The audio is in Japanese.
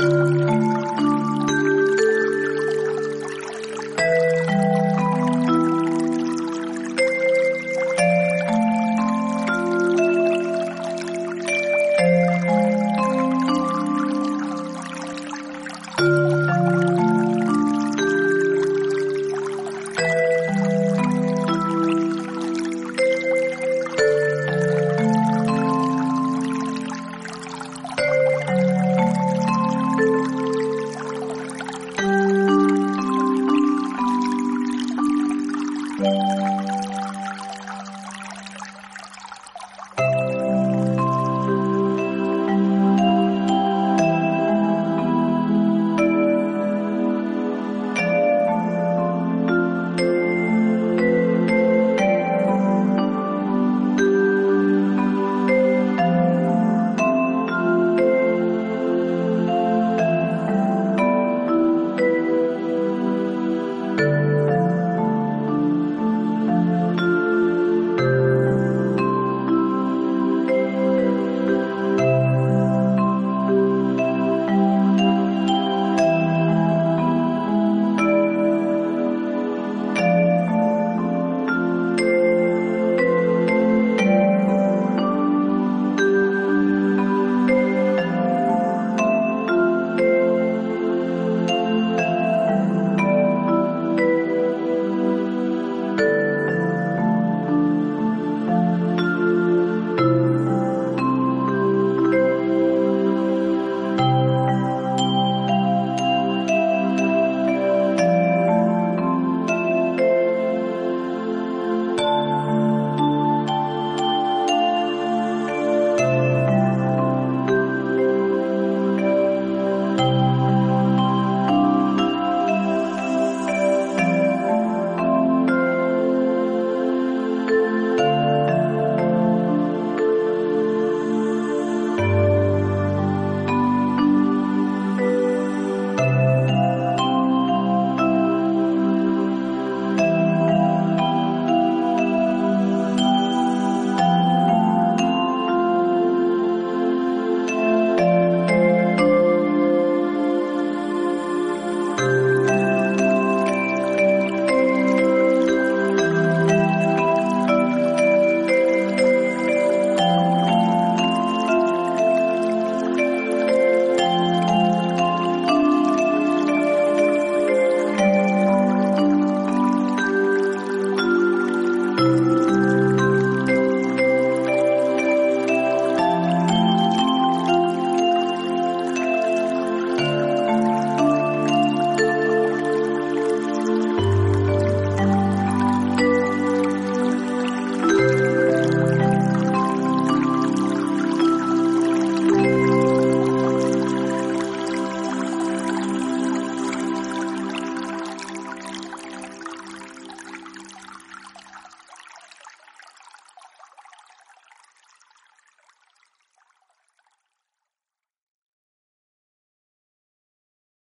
うん。